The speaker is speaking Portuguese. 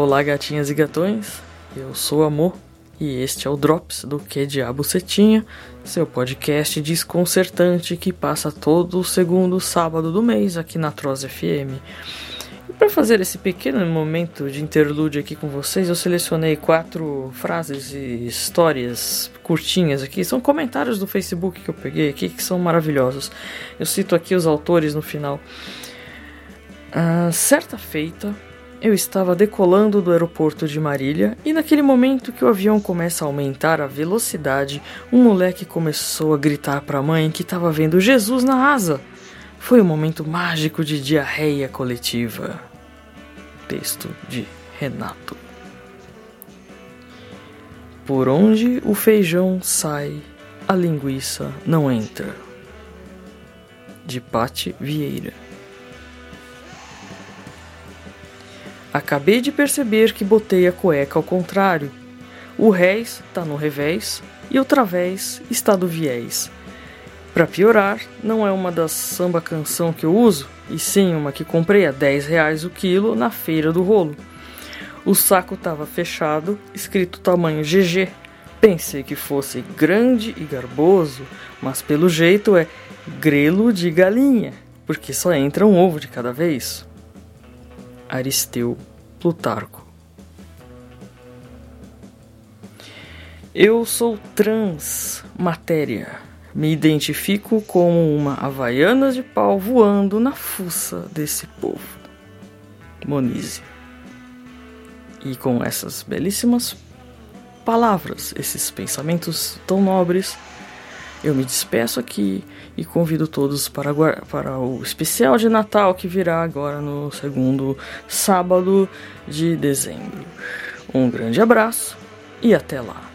Olá, gatinhas e gatões. Eu sou Amor e este é o Drops do Que Diabo seu podcast desconcertante que passa todo o segundo sábado do mês aqui na Troz FM. E para fazer esse pequeno momento de interlúdio aqui com vocês, eu selecionei quatro frases e histórias curtinhas aqui. São comentários do Facebook que eu peguei aqui que são maravilhosos. Eu cito aqui os autores no final. Ah, certa feita, eu estava decolando do aeroporto de Marília e naquele momento que o avião começa a aumentar a velocidade, um moleque começou a gritar para a mãe que estava vendo Jesus na asa. Foi um momento mágico de diarreia coletiva. Texto de Renato. Por onde o feijão sai, a linguiça não entra. De Pati Vieira. Acabei de perceber que botei a cueca ao contrário. O réis está no revés e o través está do viés. Para piorar, não é uma das samba canção que eu uso, e sim uma que comprei a 10 reais o quilo na feira do rolo. O saco estava fechado, escrito tamanho GG. Pensei que fosse grande e garboso, mas pelo jeito é grelo de galinha, porque só entra um ovo de cada vez. Aristeu Plutarco. Eu sou trans matéria. Me identifico como uma havaiana de pau voando na fuça desse povo. Monize. E com essas belíssimas palavras, esses pensamentos tão nobres, eu me despeço aqui e convido todos para, para o especial de Natal que virá agora no segundo sábado de dezembro. Um grande abraço e até lá!